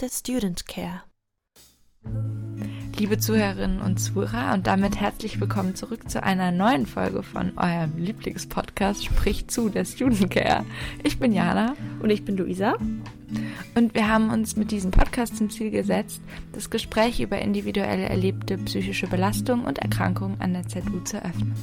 Der Student Care. Liebe Zuhörerinnen und Zuhörer und damit herzlich willkommen zurück zu einer neuen Folge von eurem Lieblingspodcast Sprich zu, der Student Care. Ich bin Jana. Und ich bin Luisa. Und wir haben uns mit diesem Podcast zum Ziel gesetzt, das Gespräch über individuell erlebte psychische Belastung und Erkrankungen an der ZU zu öffnen.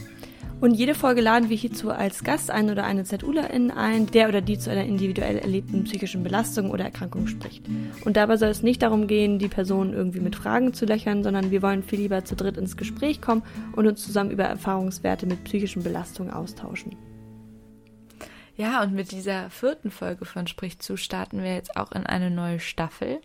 Und jede Folge laden wir hierzu als Gast ein oder eine ZUlerin ein, der oder die zu einer individuell erlebten psychischen Belastung oder Erkrankung spricht. Und dabei soll es nicht darum gehen, die Person irgendwie mit Fragen zu löchern, sondern wir wollen viel lieber zu dritt ins Gespräch kommen und uns zusammen über Erfahrungswerte mit psychischen Belastungen austauschen. Ja, und mit dieser vierten Folge von Sprich zu starten wir jetzt auch in eine neue Staffel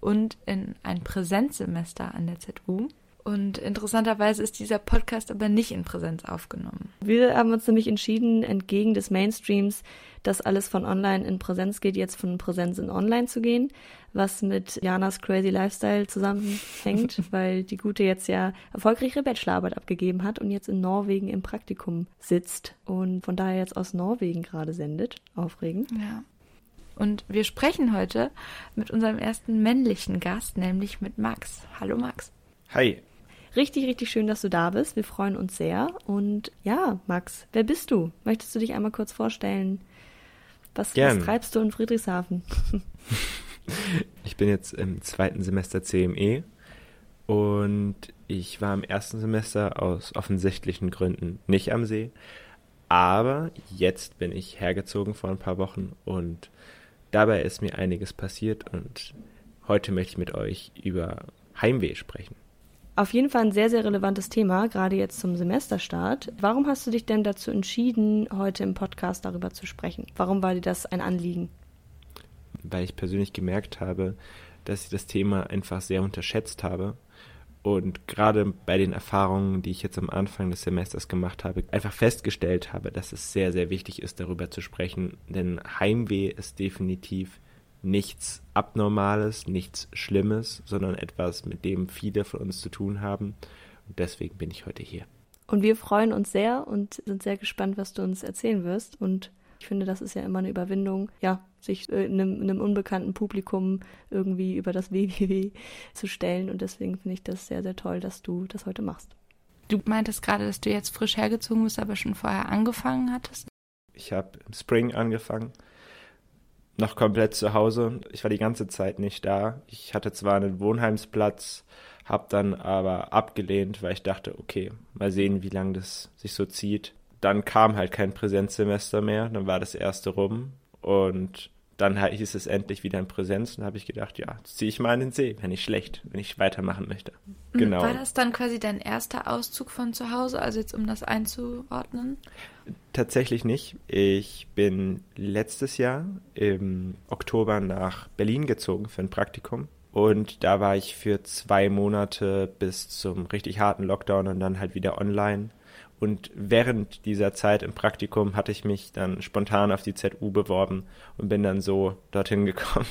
und in ein Präsenzsemester an der ZU. Und interessanterweise ist dieser Podcast aber nicht in Präsenz aufgenommen. Wir haben uns nämlich entschieden, entgegen des Mainstreams, dass alles von online in Präsenz geht, jetzt von Präsenz in online zu gehen, was mit Janas Crazy Lifestyle zusammenhängt, weil die Gute jetzt ja erfolgreiche Bachelorarbeit abgegeben hat und jetzt in Norwegen im Praktikum sitzt und von daher jetzt aus Norwegen gerade sendet. Aufregend. Ja. Und wir sprechen heute mit unserem ersten männlichen Gast, nämlich mit Max. Hallo Max. Hi. Richtig, richtig schön, dass du da bist. Wir freuen uns sehr. Und ja, Max, wer bist du? Möchtest du dich einmal kurz vorstellen? Was, was treibst du in Friedrichshafen? ich bin jetzt im zweiten Semester CME und ich war im ersten Semester aus offensichtlichen Gründen nicht am See. Aber jetzt bin ich hergezogen vor ein paar Wochen und dabei ist mir einiges passiert und heute möchte ich mit euch über Heimweh sprechen. Auf jeden Fall ein sehr, sehr relevantes Thema, gerade jetzt zum Semesterstart. Warum hast du dich denn dazu entschieden, heute im Podcast darüber zu sprechen? Warum war dir das ein Anliegen? Weil ich persönlich gemerkt habe, dass ich das Thema einfach sehr unterschätzt habe und gerade bei den Erfahrungen, die ich jetzt am Anfang des Semesters gemacht habe, einfach festgestellt habe, dass es sehr, sehr wichtig ist, darüber zu sprechen. Denn Heimweh ist definitiv nichts Abnormales, nichts Schlimmes, sondern etwas, mit dem viele von uns zu tun haben. Und deswegen bin ich heute hier. Und wir freuen uns sehr und sind sehr gespannt, was du uns erzählen wirst. Und ich finde, das ist ja immer eine Überwindung, ja, sich äh, einem, einem unbekannten Publikum irgendwie über das WWW zu stellen. Und deswegen finde ich das sehr, sehr toll, dass du das heute machst. Du meintest gerade, dass du jetzt frisch hergezogen bist, aber schon vorher angefangen hattest? Ich habe im Spring angefangen noch komplett zu Hause. Ich war die ganze Zeit nicht da. Ich hatte zwar einen Wohnheimsplatz, habe dann aber abgelehnt, weil ich dachte, okay, mal sehen, wie lange das sich so zieht. Dann kam halt kein Präsenzsemester mehr, dann war das erste rum und dann hieß es endlich wieder in Präsenz und habe ich gedacht, ja, ziehe ich mal in den See, wenn ich schlecht, wenn ich weitermachen möchte. Mhm. Genau. War das dann quasi dein erster Auszug von zu Hause, also jetzt um das einzuordnen? Tatsächlich nicht. Ich bin letztes Jahr im Oktober nach Berlin gezogen für ein Praktikum. Und da war ich für zwei Monate bis zum richtig harten Lockdown und dann halt wieder online und während dieser Zeit im Praktikum hatte ich mich dann spontan auf die ZU beworben und bin dann so dorthin gekommen.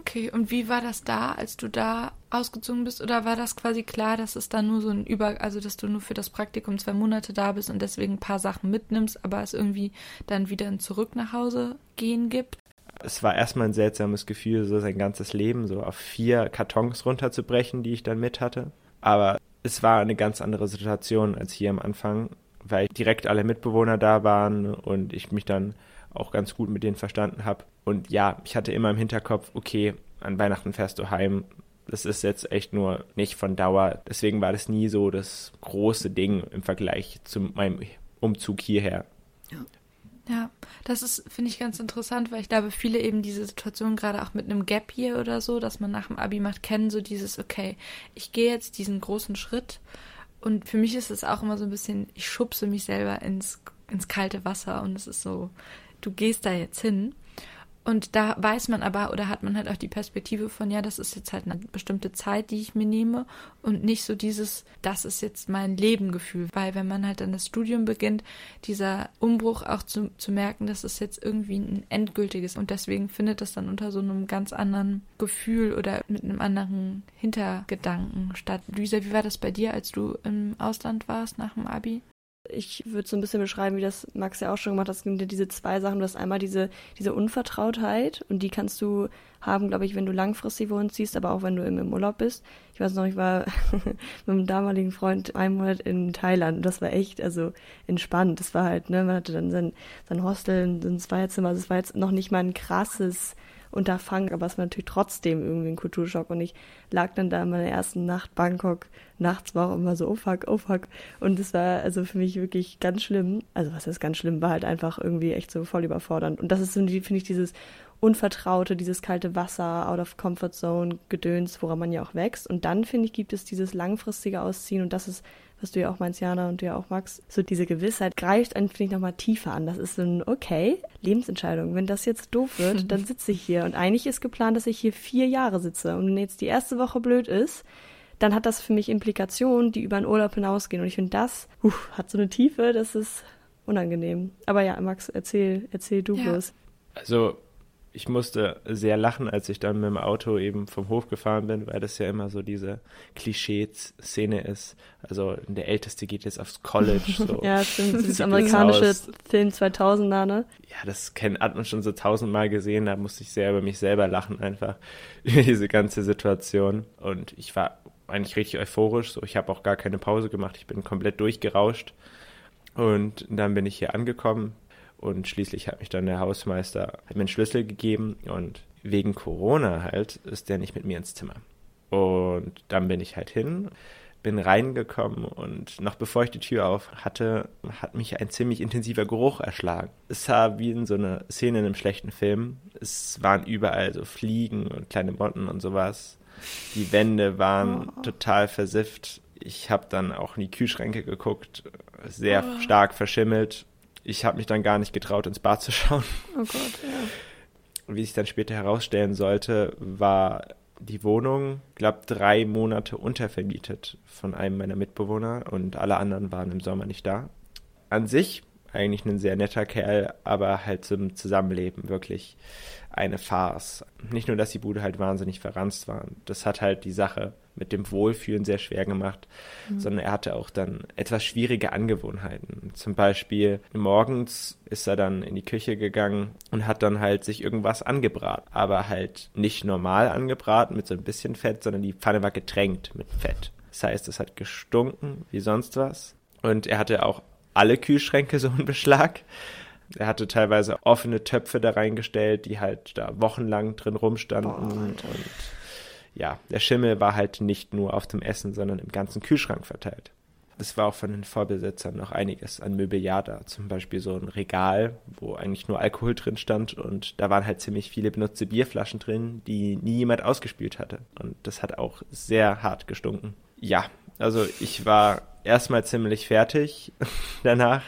Okay, und wie war das da, als du da ausgezogen bist? Oder war das quasi klar, dass es dann nur so ein Über, also dass du nur für das Praktikum zwei Monate da bist und deswegen ein paar Sachen mitnimmst, aber es irgendwie dann wieder ein Zurück nach Hause gehen gibt? Es war erstmal ein seltsames Gefühl, so sein ganzes Leben so auf vier Kartons runterzubrechen, die ich dann mit hatte. Aber es war eine ganz andere Situation als hier am Anfang, weil direkt alle Mitbewohner da waren und ich mich dann auch ganz gut mit denen verstanden habe. Und ja, ich hatte immer im Hinterkopf, okay, an Weihnachten fährst du heim. Das ist jetzt echt nur nicht von Dauer. Deswegen war das nie so das große Ding im Vergleich zu meinem Umzug hierher. Ja. Das ist, finde ich, ganz interessant, weil ich glaube, viele eben diese Situation gerade auch mit einem Gap hier oder so, dass man nach dem Abi macht, kennen so dieses, okay, ich gehe jetzt diesen großen Schritt und für mich ist es auch immer so ein bisschen, ich schubse mich selber ins, ins kalte Wasser und es ist so, du gehst da jetzt hin und da weiß man aber oder hat man halt auch die Perspektive von, ja, das ist jetzt halt eine bestimmte Zeit, die ich mir nehme und nicht so dieses, das ist jetzt mein Lebengefühl. Weil wenn man halt dann das Studium beginnt, dieser Umbruch auch zu, zu merken, das ist jetzt irgendwie ein endgültiges und deswegen findet das dann unter so einem ganz anderen Gefühl oder mit einem anderen Hintergedanken statt. Luisa, wie war das bei dir, als du im Ausland warst nach dem Abi? Ich würde so ein bisschen beschreiben, wie das Max ja auch schon gemacht hat. Es gibt diese zwei Sachen. Du hast einmal diese, diese Unvertrautheit und die kannst du haben, glaube ich, wenn du langfristig wohin ziehst, aber auch wenn du im Urlaub bist. Ich weiß noch, ich war mit einem damaligen Freund einen Monat in Thailand und das war echt, also entspannt. Das war halt, ne, man hatte dann sein, sein Hostel, ein Zweierzimmer. Also es war jetzt noch nicht mal ein krasses Unterfangen, aber es war natürlich trotzdem irgendwie ein Kulturschock. Und ich lag dann da in meiner ersten Nacht Bangkok. Nachts war auch immer so, oh fuck, oh fuck. Und es war also für mich wirklich ganz schlimm. Also was ist ganz schlimm, war halt einfach irgendwie echt so voll überfordernd. Und das ist finde ich, dieses Unvertraute, dieses kalte Wasser, out of comfort zone, Gedöns, woran man ja auch wächst. Und dann, finde ich, gibt es dieses langfristige Ausziehen und das ist was du ja auch meinst, Jana, und du ja auch magst, so diese Gewissheit greift einen, finde ich, nochmal tiefer an. Das ist so ein, okay, Lebensentscheidung. Wenn das jetzt doof wird, dann sitze ich hier. Und eigentlich ist geplant, dass ich hier vier Jahre sitze. Und wenn jetzt die erste Woche blöd ist, dann hat das für mich Implikationen, die über den Urlaub hinausgehen. Und ich finde, das uh, hat so eine Tiefe, das ist unangenehm. Aber ja, Max, erzähl, erzähl du ja. bloß. Also ich musste sehr lachen, als ich dann mit dem Auto eben vom Hof gefahren bin, weil das ja immer so diese Klischee-Szene ist. Also der Älteste geht jetzt aufs College. So. ja, stimmt. Dieses amerikanische Film 2000er, ne? Ja, das kennt, hat man schon so tausendmal gesehen. Da musste ich sehr über mich selber lachen einfach, über diese ganze Situation. Und ich war eigentlich richtig euphorisch. So, ich habe auch gar keine Pause gemacht. Ich bin komplett durchgerauscht. Und dann bin ich hier angekommen, und schließlich hat mich dann der Hausmeister hat mir einen Schlüssel gegeben und wegen Corona halt ist der nicht mit mir ins Zimmer. Und dann bin ich halt hin, bin reingekommen und noch bevor ich die Tür auf hatte, hat mich ein ziemlich intensiver Geruch erschlagen. Es sah wie in so einer Szene in einem schlechten Film. Es waren überall so Fliegen und kleine Motten und sowas. Die Wände waren oh. total versifft. Ich habe dann auch in die Kühlschränke geguckt, sehr oh. stark verschimmelt ich habe mich dann gar nicht getraut, ins Bad zu schauen. Oh Gott, ja. Und wie sich dann später herausstellen sollte, war die Wohnung, glaube drei Monate untervermietet von einem meiner Mitbewohner und alle anderen waren im Sommer nicht da. An sich eigentlich ein sehr netter Kerl, aber halt zum Zusammenleben wirklich eine Farce. Nicht nur, dass die Bude halt wahnsinnig verranzt war. Das hat halt die Sache mit dem Wohlfühlen sehr schwer gemacht, mhm. sondern er hatte auch dann etwas schwierige Angewohnheiten. Zum Beispiel morgens ist er dann in die Küche gegangen und hat dann halt sich irgendwas angebraten, aber halt nicht normal angebraten mit so ein bisschen Fett, sondern die Pfanne war getränkt mit Fett. Das heißt, es hat gestunken wie sonst was. Und er hatte auch alle Kühlschränke so in Beschlag. Er hatte teilweise offene Töpfe da reingestellt, die halt da wochenlang drin rumstanden. Boah, und ja, der Schimmel war halt nicht nur auf dem Essen, sondern im ganzen Kühlschrank verteilt. Es war auch von den Vorbesitzern noch einiges an Möbeljahr da. Zum Beispiel so ein Regal, wo eigentlich nur Alkohol drin stand und da waren halt ziemlich viele benutzte Bierflaschen drin, die nie jemand ausgespült hatte. Und das hat auch sehr hart gestunken. Ja, also ich war erstmal ziemlich fertig danach.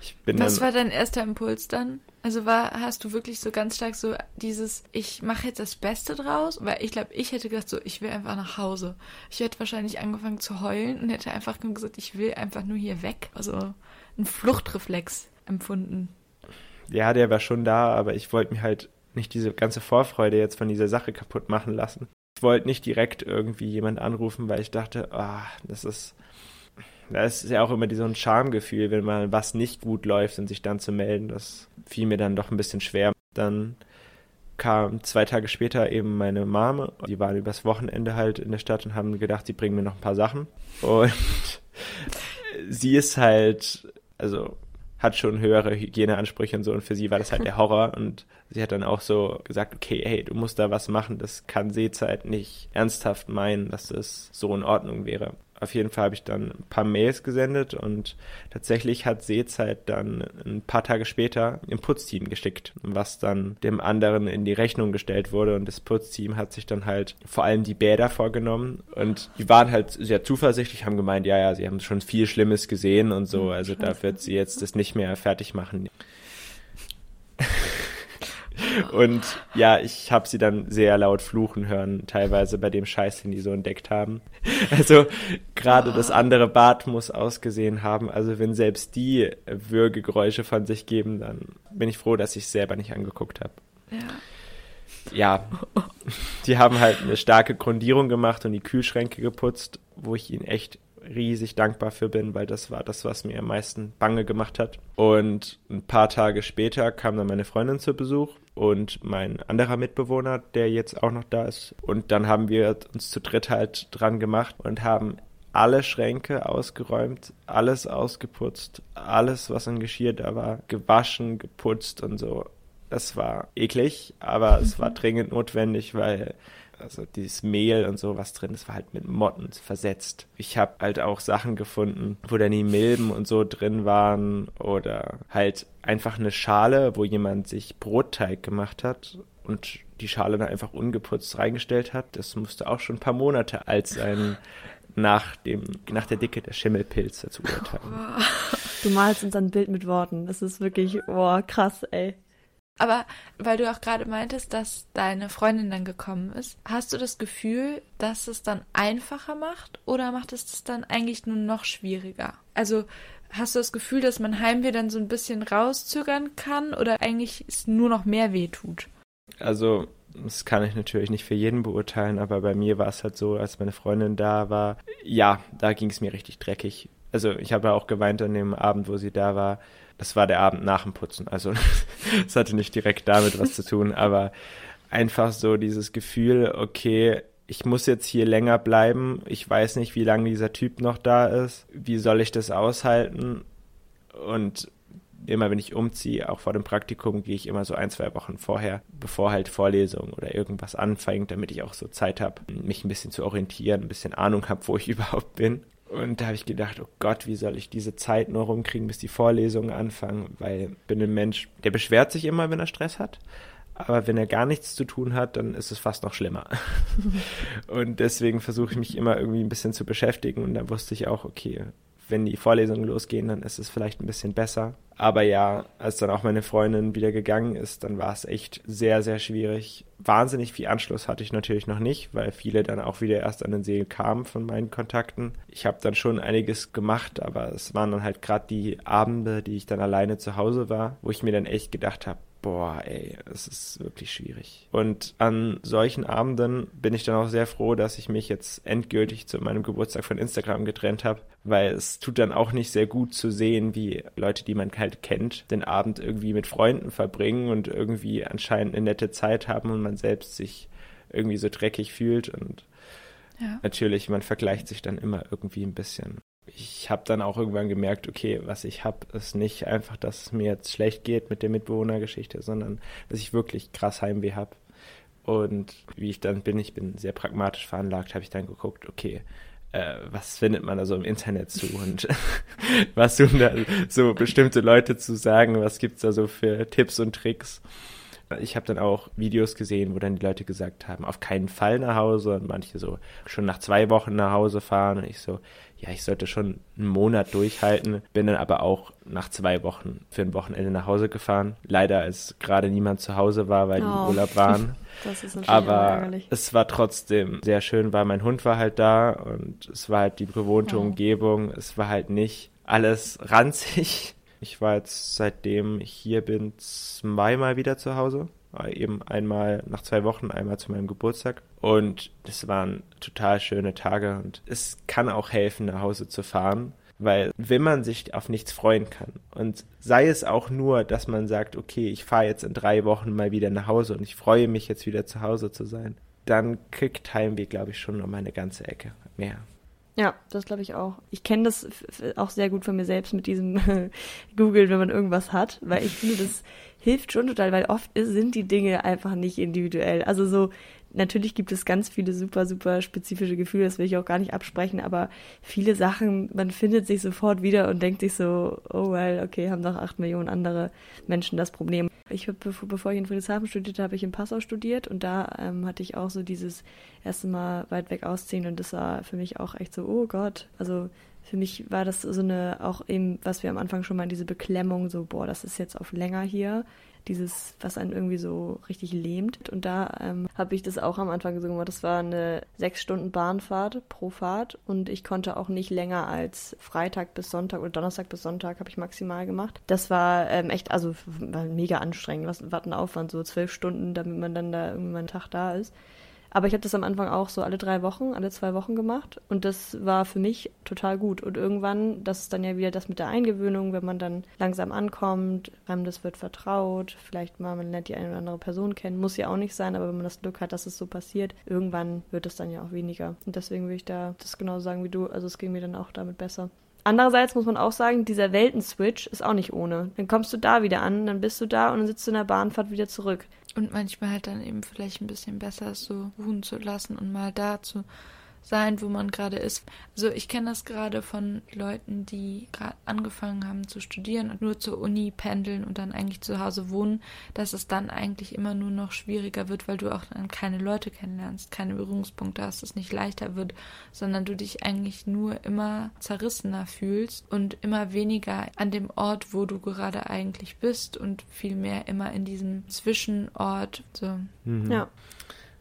Ich bin Was war dein erster Impuls dann? Also war, hast du wirklich so ganz stark so dieses, ich mache jetzt das Beste draus? Weil ich glaube, ich hätte gedacht so, ich will einfach nach Hause. Ich hätte wahrscheinlich angefangen zu heulen und hätte einfach nur gesagt, ich will einfach nur hier weg. Also ein Fluchtreflex empfunden. Ja, der war schon da, aber ich wollte mir halt nicht diese ganze Vorfreude jetzt von dieser Sache kaputt machen lassen. Ich wollte nicht direkt irgendwie jemand anrufen, weil ich dachte, ah, das ist da ist ja auch immer so ein Schamgefühl, wenn mal was nicht gut läuft und sich dann zu melden. Das fiel mir dann doch ein bisschen schwer. Dann kam zwei Tage später eben meine Mama. Die waren übers Wochenende halt in der Stadt und haben gedacht, sie bringen mir noch ein paar Sachen. Und sie ist halt, also hat schon höhere Hygieneansprüche und so und für sie war das halt der Horror und sie hat dann auch so gesagt, okay, hey, du musst da was machen, das kann Seezeit nicht ernsthaft meinen, dass das so in Ordnung wäre auf jeden Fall habe ich dann ein paar Mails gesendet und tatsächlich hat Seezeit dann ein paar Tage später im Putzteam geschickt, was dann dem anderen in die Rechnung gestellt wurde und das Putzteam hat sich dann halt vor allem die Bäder vorgenommen und die waren halt sehr zuversichtlich, haben gemeint, ja, ja, sie haben schon viel Schlimmes gesehen und so, hm, also da wird sie jetzt das nicht mehr fertig machen. Und ja, ich habe sie dann sehr laut fluchen hören, teilweise bei dem Scheiß, den die so entdeckt haben. Also gerade das andere Bad muss ausgesehen haben. Also wenn selbst die Würgegeräusche von sich geben, dann bin ich froh, dass ich es selber nicht angeguckt habe. Ja. Ja, die haben halt eine starke Grundierung gemacht und die Kühlschränke geputzt, wo ich ihnen echt riesig dankbar für bin, weil das war das, was mir am meisten Bange gemacht hat. Und ein paar Tage später kam dann meine Freundin zu Besuch und mein anderer Mitbewohner, der jetzt auch noch da ist. Und dann haben wir uns zu dritt halt dran gemacht und haben alle Schränke ausgeräumt, alles ausgeputzt, alles, was an Geschirr da war, gewaschen, geputzt und so. Das war eklig, aber es war dringend notwendig, weil also dieses Mehl und so was drin, das war halt mit Motten versetzt. Ich habe halt auch Sachen gefunden, wo dann die Milben und so drin waren oder halt einfach eine Schale, wo jemand sich Brotteig gemacht hat und die Schale dann einfach ungeputzt reingestellt hat. Das musste auch schon ein paar Monate alt sein nach, dem, nach der Dicke der Schimmelpilze zu urteilen. Du malst uns ein Bild mit Worten. Das ist wirklich, boah, krass, ey. Aber weil du auch gerade meintest, dass deine Freundin dann gekommen ist, hast du das Gefühl, dass es dann einfacher macht oder macht es das dann eigentlich nur noch schwieriger? Also hast du das Gefühl, dass man Heimweh dann so ein bisschen rauszögern kann oder eigentlich es nur noch mehr weh tut? Also das kann ich natürlich nicht für jeden beurteilen, aber bei mir war es halt so, als meine Freundin da war, ja, da ging es mir richtig dreckig. Also ich habe ja auch geweint an dem Abend, wo sie da war. Das war der Abend nach dem Putzen. Also es hatte nicht direkt damit was zu tun, aber einfach so dieses Gefühl, okay, ich muss jetzt hier länger bleiben. Ich weiß nicht, wie lange dieser Typ noch da ist. Wie soll ich das aushalten? Und immer wenn ich umziehe, auch vor dem Praktikum, gehe ich immer so ein, zwei Wochen vorher, bevor halt Vorlesung oder irgendwas anfängt, damit ich auch so Zeit habe, mich ein bisschen zu orientieren, ein bisschen Ahnung habe, wo ich überhaupt bin. Und da habe ich gedacht, oh Gott, wie soll ich diese Zeit nur rumkriegen, bis die Vorlesungen anfangen? Weil ich bin ein Mensch, der beschwert sich immer, wenn er Stress hat. Aber wenn er gar nichts zu tun hat, dann ist es fast noch schlimmer. und deswegen versuche ich mich immer irgendwie ein bisschen zu beschäftigen. Und da wusste ich auch, okay, wenn die Vorlesungen losgehen, dann ist es vielleicht ein bisschen besser. Aber ja, als dann auch meine Freundin wieder gegangen ist, dann war es echt sehr, sehr schwierig. Wahnsinnig viel Anschluss hatte ich natürlich noch nicht, weil viele dann auch wieder erst an den See kamen von meinen Kontakten. Ich habe dann schon einiges gemacht, aber es waren dann halt gerade die Abende, die ich dann alleine zu Hause war, wo ich mir dann echt gedacht habe, boah, ey, es ist wirklich schwierig. Und an solchen Abenden bin ich dann auch sehr froh, dass ich mich jetzt endgültig zu meinem Geburtstag von Instagram getrennt habe, weil es tut dann auch nicht sehr gut zu sehen, wie Leute, die man halt kennt, den Abend irgendwie mit Freunden verbringen und irgendwie anscheinend eine nette Zeit haben und man selbst sich irgendwie so dreckig fühlt und ja. natürlich, man vergleicht sich dann immer irgendwie ein bisschen ich habe dann auch irgendwann gemerkt, okay, was ich habe, ist nicht einfach, dass es mir jetzt schlecht geht mit der Mitbewohnergeschichte, sondern dass ich wirklich krass Heimweh habe. Und wie ich dann bin, ich bin sehr pragmatisch veranlagt, habe ich dann geguckt, okay, äh, was findet man da so im Internet zu und was tun da so bestimmte Leute zu sagen, was gibt's da so für Tipps und Tricks. Ich habe dann auch Videos gesehen, wo dann die Leute gesagt haben, auf keinen Fall nach Hause und manche so schon nach zwei Wochen nach Hause fahren und ich so, ja, ich sollte schon einen Monat durchhalten, bin dann aber auch nach zwei Wochen für ein Wochenende nach Hause gefahren. Leider, als gerade niemand zu Hause war, weil die oh. im Urlaub waren. Das ist natürlich aber es war trotzdem sehr schön, weil mein Hund war halt da und es war halt die bewohnte oh. Umgebung. Es war halt nicht alles ranzig. Ich war jetzt seitdem ich hier bin zweimal wieder zu Hause. Eben einmal nach zwei Wochen, einmal zu meinem Geburtstag. Und das waren total schöne Tage und es kann auch helfen, nach Hause zu fahren, weil wenn man sich auf nichts freuen kann und sei es auch nur, dass man sagt, okay, ich fahre jetzt in drei Wochen mal wieder nach Hause und ich freue mich jetzt wieder zu Hause zu sein, dann kriegt Heimweh, glaube ich, schon um eine ganze Ecke mehr. Ja, das glaube ich auch. Ich kenne das auch sehr gut von mir selbst mit diesem Google, wenn man irgendwas hat, weil ich finde, das hilft schon total, weil oft sind die Dinge einfach nicht individuell. Also so, natürlich gibt es ganz viele super, super spezifische Gefühle, das will ich auch gar nicht absprechen, aber viele Sachen, man findet sich sofort wieder und denkt sich so, oh well, okay, haben doch acht Millionen andere Menschen das Problem. Ich habe, bevor, ich in Friedrichshafen studierte, habe ich in Passau studiert und da ähm, hatte ich auch so dieses erste Mal weit weg ausziehen und das war für mich auch echt so, oh Gott, also für mich war das so eine, auch eben, was wir am Anfang schon mal, diese Beklemmung, so, boah, das ist jetzt auf länger hier, dieses, was einen irgendwie so richtig lähmt. Und da ähm, habe ich das auch am Anfang gesungen. Das war eine sechs Stunden Bahnfahrt pro Fahrt und ich konnte auch nicht länger als Freitag bis Sonntag oder Donnerstag bis Sonntag habe ich maximal gemacht. Das war ähm, echt, also war mega anstrengend. Was war ein Aufwand, so zwölf Stunden, damit man dann da irgendwie einen Tag da ist. Aber ich habe das am Anfang auch so alle drei Wochen, alle zwei Wochen gemacht und das war für mich total gut. Und irgendwann, das ist dann ja wieder das mit der Eingewöhnung, wenn man dann langsam ankommt, einem das wird vertraut, vielleicht mal man lernt die eine oder andere Person kennen, muss ja auch nicht sein, aber wenn man das Glück hat, dass es so passiert, irgendwann wird es dann ja auch weniger. Und deswegen würde ich da das genauso sagen wie du, also es ging mir dann auch damit besser. Andererseits muss man auch sagen, dieser Weltenswitch ist auch nicht ohne. Dann kommst du da wieder an, dann bist du da und dann sitzt du in der Bahnfahrt wieder zurück. Und manchmal halt dann eben vielleicht ein bisschen besser so ruhen zu lassen und mal da zu sein, wo man gerade ist. Also ich kenne das gerade von Leuten, die gerade angefangen haben zu studieren und nur zur Uni pendeln und dann eigentlich zu Hause wohnen, dass es dann eigentlich immer nur noch schwieriger wird, weil du auch dann keine Leute kennenlernst, keine Berührungspunkte hast, es nicht leichter wird, sondern du dich eigentlich nur immer zerrissener fühlst und immer weniger an dem Ort, wo du gerade eigentlich bist und vielmehr immer in diesem Zwischenort. So. Mhm. Ja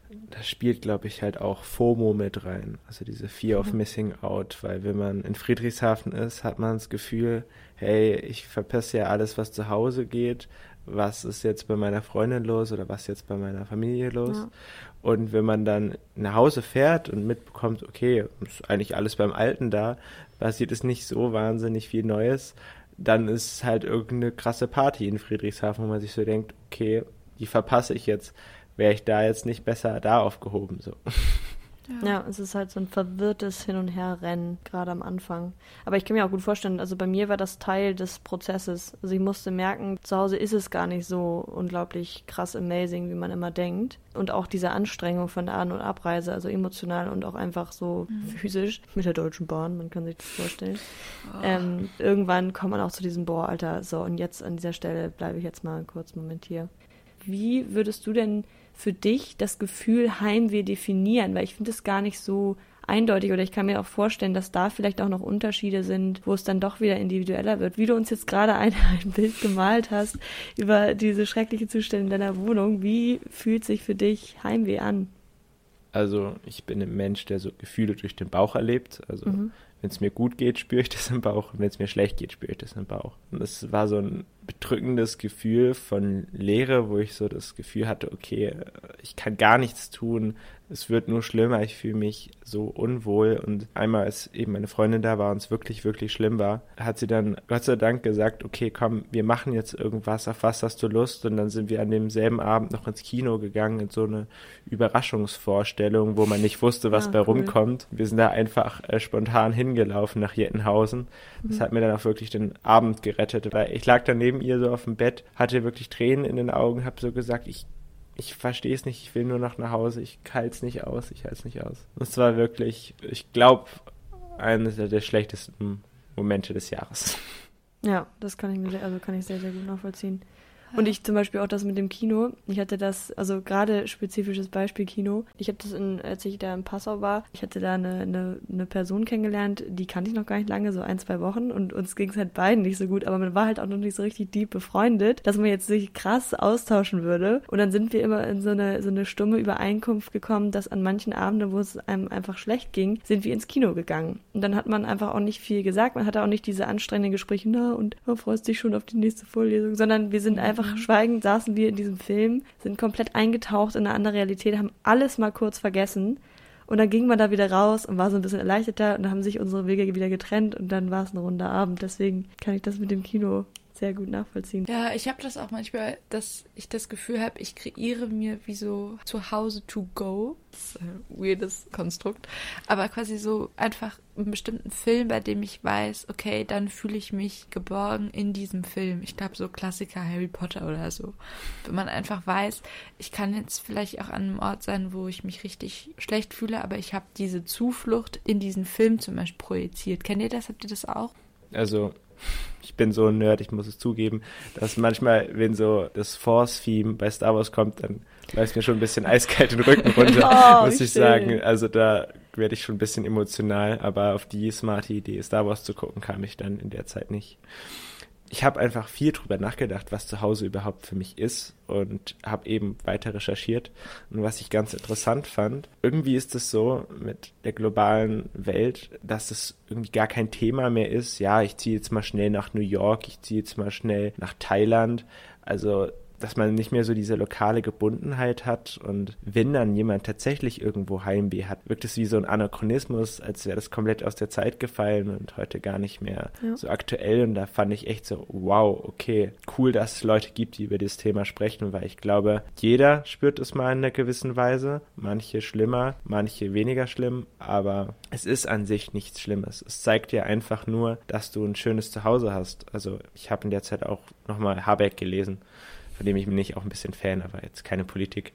da spielt, glaube ich, halt auch FOMO mit rein. Also diese Fear of. Missing Out, weil wenn man in Friedrichshafen ist, hat man das Gefühl, hey, ich verpasse ja alles, was zu Hause geht. Was ist jetzt bei meiner Freundin los oder was jetzt bei meiner Familie los? Ja. Und wenn man dann nach Hause fährt und mitbekommt, okay, ist eigentlich alles beim Alten da, passiert es nicht so wahnsinnig viel Neues, dann ist halt irgendeine krasse Party in Friedrichshafen, wo man sich so denkt, okay, die verpasse ich jetzt wäre ich da jetzt nicht besser da aufgehoben. So. Ja. ja. es ist halt so ein verwirrtes Hin- und Herrennen, gerade am Anfang. Aber ich kann mir auch gut vorstellen, also bei mir war das Teil des Prozesses. Also ich musste merken, zu Hause ist es gar nicht so unglaublich krass amazing, wie man immer denkt. Und auch diese Anstrengung von der An- und Abreise, also emotional und auch einfach so mhm. physisch mit der Deutschen Bahn, man kann sich das vorstellen. Oh. Ähm, irgendwann kommt man auch zu diesem, boah, Alter, so und jetzt an dieser Stelle bleibe ich jetzt mal einen kurzen Moment hier. Wie würdest du denn für dich das Gefühl Heimweh definieren? Weil ich finde es gar nicht so eindeutig oder ich kann mir auch vorstellen, dass da vielleicht auch noch Unterschiede sind, wo es dann doch wieder individueller wird. Wie du uns jetzt gerade ein, ein Bild gemalt hast über diese schreckliche Zustände in deiner Wohnung, wie fühlt sich für dich Heimweh an? Also ich bin ein Mensch, der so Gefühle durch den Bauch erlebt. Also mhm. Wenn es mir gut geht, spüre ich das im Bauch und wenn es mir schlecht geht, spüre ich das im Bauch. Und das war so ein bedrückendes Gefühl von Leere, wo ich so das Gefühl hatte, okay, ich kann gar nichts tun, es wird nur schlimmer, ich fühle mich so unwohl. Und einmal, als eben meine Freundin da war und es wirklich, wirklich schlimm war, hat sie dann Gott sei Dank gesagt, okay, komm, wir machen jetzt irgendwas, auf was hast du Lust? Und dann sind wir an demselben Abend noch ins Kino gegangen, in so eine Überraschungsvorstellung, wo man nicht wusste, was ja, bei cool. rumkommt. Wir sind da einfach äh, spontan hingelaufen nach Jettenhausen. Das mhm. hat mir dann auch wirklich den Abend gerettet, weil ich lag daneben ihr so auf dem Bett, hatte wirklich Tränen in den Augen, habe so gesagt, ich ich verstehe es nicht, ich will nur noch nach Hause, ich halte es nicht aus, ich halte es nicht aus. Das war wirklich, ich glaube, eines der schlechtesten Momente des Jahres. Ja, das kann ich also kann ich sehr, sehr gut nachvollziehen. Und ich zum Beispiel auch das mit dem Kino. Ich hatte das, also gerade spezifisches Beispiel Kino. Ich habe das, in, als ich da in Passau war, ich hatte da eine, eine, eine Person kennengelernt, die kannte ich noch gar nicht lange, so ein, zwei Wochen. Und uns ging es halt beiden nicht so gut, aber man war halt auch noch nicht so richtig deep befreundet, dass man jetzt sich krass austauschen würde. Und dann sind wir immer in so eine, so eine stumme Übereinkunft gekommen, dass an manchen Abenden, wo es einem einfach schlecht ging, sind wir ins Kino gegangen. Und dann hat man einfach auch nicht viel gesagt. Man hatte auch nicht diese anstrengenden Gespräche, na, und oh, freust dich schon auf die nächste Vorlesung, sondern wir sind einfach einfach mhm. schweigend saßen wir in diesem Film, sind komplett eingetaucht in eine andere Realität, haben alles mal kurz vergessen. Und dann ging man da wieder raus und war so ein bisschen erleichterter und dann haben sich unsere Wege wieder getrennt und dann war es ein runder Abend. Deswegen kann ich das mit dem Kino sehr gut nachvollziehen. Ja, ich habe das auch manchmal, dass ich das Gefühl habe, ich kreiere mir wie so zu Hause to go. Das ist ein weirdes Konstrukt. Aber quasi so einfach einen bestimmten Film, bei dem ich weiß, okay, dann fühle ich mich geborgen in diesem Film. Ich glaube, so Klassiker Harry Potter oder so. Wenn man einfach weiß, ich kann jetzt vielleicht auch an einem Ort sein, wo ich mich richtig schlecht fühle, aber ich habe diese Zuflucht in diesen Film zum Beispiel projiziert. Kennt ihr das? Habt ihr das auch? Also ich bin so ein Nerd, ich muss es zugeben, dass manchmal, wenn so das Force-Theme bei Star Wars kommt, dann läuft mir schon ein bisschen eiskalt den Rücken runter, oh, muss ich schön. sagen. Also da werde ich schon ein bisschen emotional, aber auf die smarte Idee, Star Wars zu gucken, kam ich dann in der Zeit nicht ich habe einfach viel drüber nachgedacht, was zu Hause überhaupt für mich ist und habe eben weiter recherchiert. Und was ich ganz interessant fand, irgendwie ist es so mit der globalen Welt, dass es irgendwie gar kein Thema mehr ist. Ja, ich ziehe jetzt mal schnell nach New York, ich ziehe jetzt mal schnell nach Thailand. Also dass man nicht mehr so diese lokale Gebundenheit hat und wenn dann jemand tatsächlich irgendwo Heimweh hat, wirkt es wie so ein Anachronismus, als wäre das komplett aus der Zeit gefallen und heute gar nicht mehr ja. so aktuell und da fand ich echt so, wow, okay, cool, dass es Leute gibt, die über dieses Thema sprechen, weil ich glaube, jeder spürt es mal in einer gewissen Weise, manche schlimmer, manche weniger schlimm, aber es ist an sich nichts Schlimmes. Es zeigt dir einfach nur, dass du ein schönes Zuhause hast. Also ich habe in der Zeit auch nochmal Habeck gelesen von dem ich bin nicht auch ein bisschen Fan, aber jetzt keine Politik.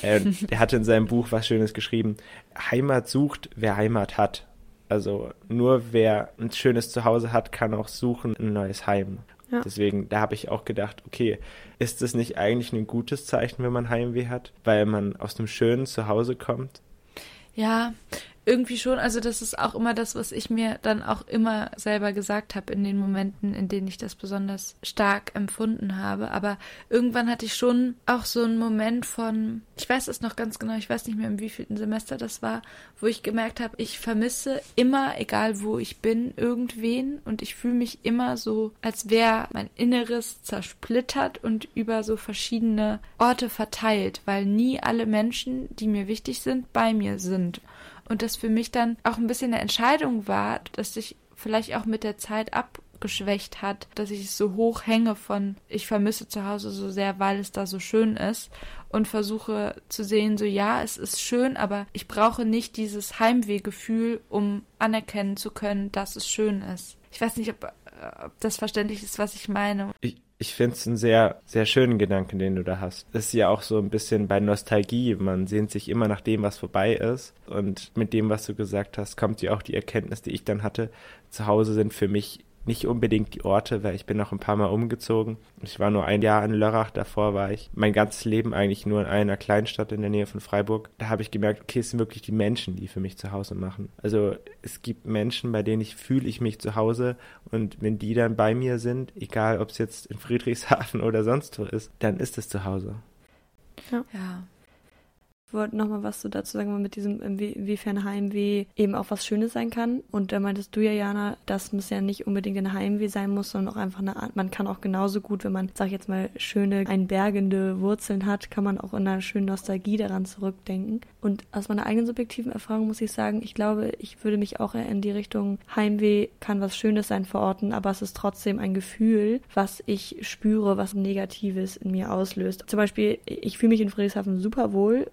Äh, der hatte in seinem Buch was Schönes geschrieben. Heimat sucht, wer Heimat hat. Also nur wer ein schönes Zuhause hat, kann auch suchen ein neues Heim. Ja. Deswegen, da habe ich auch gedacht, okay, ist das nicht eigentlich ein gutes Zeichen, wenn man Heimweh hat, weil man aus einem schönen Zuhause kommt? Ja, irgendwie schon, also das ist auch immer das, was ich mir dann auch immer selber gesagt habe in den Momenten, in denen ich das besonders stark empfunden habe. Aber irgendwann hatte ich schon auch so einen Moment von, ich weiß es noch ganz genau, ich weiß nicht mehr im wievielten Semester das war, wo ich gemerkt habe, ich vermisse immer, egal wo ich bin, irgendwen und ich fühle mich immer so, als wäre mein Inneres zersplittert und über so verschiedene Orte verteilt, weil nie alle Menschen, die mir wichtig sind, bei mir sind. Und das für mich dann auch ein bisschen eine Entscheidung war, dass sich vielleicht auch mit der Zeit abgeschwächt hat, dass ich so hoch hänge von ich vermisse zu Hause so sehr, weil es da so schön ist und versuche zu sehen, so ja, es ist schön, aber ich brauche nicht dieses Heimwehgefühl, um anerkennen zu können, dass es schön ist. Ich weiß nicht, ob, ob das verständlich ist, was ich meine. Ich, ich finde es einen sehr, sehr schönen Gedanken, den du da hast. Das ist ja auch so ein bisschen bei Nostalgie. Man sehnt sich immer nach dem, was vorbei ist. Und mit dem, was du gesagt hast, kommt ja auch die Erkenntnis, die ich dann hatte. Zu Hause sind für mich nicht unbedingt die Orte, weil ich bin noch ein paar Mal umgezogen. Ich war nur ein Jahr in Lörrach, davor war ich mein ganzes Leben eigentlich nur in einer Kleinstadt in der Nähe von Freiburg. Da habe ich gemerkt, okay, es sind wirklich die Menschen, die für mich zu Hause machen. Also es gibt Menschen, bei denen ich fühle ich mich zu Hause und wenn die dann bei mir sind, egal ob es jetzt in Friedrichshafen oder sonst wo ist, dann ist es zu Hause. Ja. ja wollte nochmal was so dazu sagen, mit diesem, inwiefern Heimweh eben auch was Schönes sein kann. Und da meintest du ja, Jana, dass es ja nicht unbedingt ein Heimweh sein muss, sondern auch einfach eine Art, man kann auch genauso gut, wenn man, sag ich jetzt mal, schöne, einbergende Wurzeln hat, kann man auch in einer schönen Nostalgie daran zurückdenken. Und aus meiner eigenen subjektiven Erfahrung muss ich sagen, ich glaube, ich würde mich auch eher in die Richtung Heimweh kann was Schönes sein verorten, aber es ist trotzdem ein Gefühl, was ich spüre, was Negatives in mir auslöst. Zum Beispiel, ich fühle mich in Friedrichshafen super wohl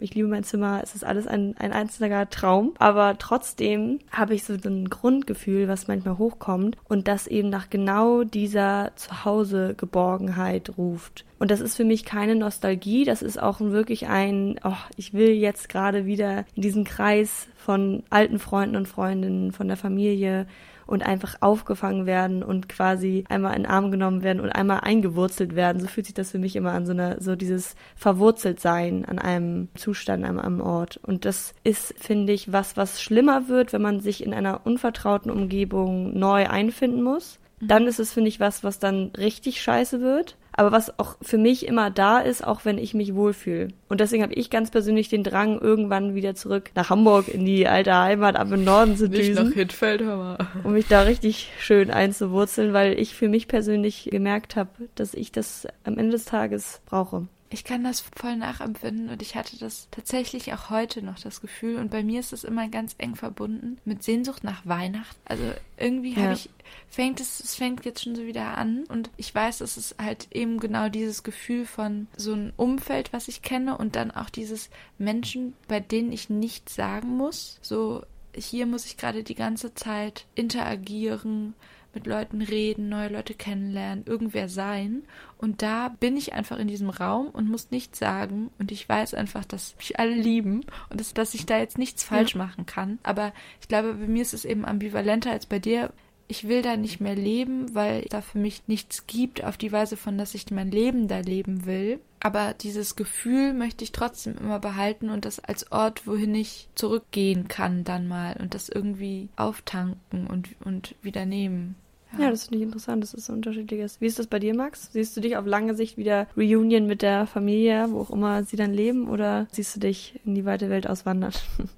ich liebe mein Zimmer, es ist alles ein, ein einzelner Traum, aber trotzdem habe ich so ein Grundgefühl, was manchmal hochkommt und das eben nach genau dieser Zuhause-Geborgenheit ruft. Und das ist für mich keine Nostalgie, das ist auch wirklich ein, oh, ich will jetzt gerade wieder in diesen Kreis von alten Freunden und Freundinnen, von der Familie und einfach aufgefangen werden und quasi einmal in den Arm genommen werden und einmal eingewurzelt werden. So fühlt sich das für mich immer an, so, eine, so dieses verwurzelt sein an einem Zustand, an einem Ort. Und das ist, finde ich, was, was schlimmer wird, wenn man sich in einer unvertrauten Umgebung neu einfinden muss. Mhm. Dann ist es, finde ich, was, was dann richtig scheiße wird aber was auch für mich immer da ist, auch wenn ich mich wohlfühle. Und deswegen habe ich ganz persönlich den Drang, irgendwann wieder zurück nach Hamburg in die alte Heimat ab im Norden zu düsen. Nicht nach Hittfeld, hör mal. Um mich da richtig schön einzuwurzeln, weil ich für mich persönlich gemerkt habe, dass ich das am Ende des Tages brauche. Ich kann das voll nachempfinden und ich hatte das tatsächlich auch heute noch das Gefühl und bei mir ist es immer ganz eng verbunden mit Sehnsucht nach Weihnachten. Also irgendwie ja. habe ich fängt es es fängt jetzt schon so wieder an und ich weiß, es ist halt eben genau dieses Gefühl von so einem Umfeld, was ich kenne und dann auch dieses Menschen, bei denen ich nichts sagen muss. So hier muss ich gerade die ganze Zeit interagieren, mit Leuten reden, neue Leute kennenlernen, irgendwer sein. Und da bin ich einfach in diesem Raum und muss nichts sagen. Und ich weiß einfach, dass mich alle lieben und dass, dass ich da jetzt nichts falsch ja. machen kann. Aber ich glaube, bei mir ist es eben ambivalenter als bei dir. Ich will da nicht mehr leben, weil da für mich nichts gibt auf die Weise von, dass ich mein Leben da leben will. Aber dieses Gefühl möchte ich trotzdem immer behalten und das als Ort, wohin ich zurückgehen kann dann mal und das irgendwie auftanken und, und wieder nehmen. Ja, das finde ich interessant, dass es so unterschiedlich ist. Wie ist das bei dir, Max? Siehst du dich auf lange Sicht wieder Reunion mit der Familie, wo auch immer sie dann leben, oder siehst du dich in die weite Welt auswandern?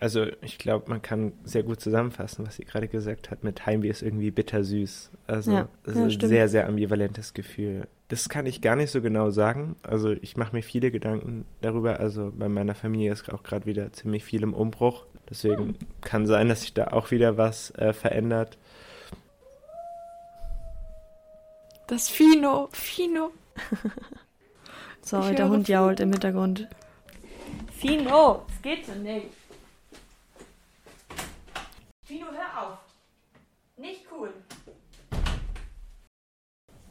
Also ich glaube, man kann sehr gut zusammenfassen, was sie gerade gesagt hat. Mit Heimweh ist irgendwie bittersüß. Also Ja, das ja, ist ein stimmt. sehr, sehr ambivalentes Gefühl. Das kann ich gar nicht so genau sagen. Also ich mache mir viele Gedanken darüber. Also bei meiner Familie ist auch gerade wieder ziemlich viel im Umbruch. Deswegen Hm. kann sein, dass sich da auch wieder was äh, verändert. Das Fino, Fino. Sorry, Ich der Hund jault im Hintergrund. Fino, es geht so nicht. Fino, hör auf. Nicht cool.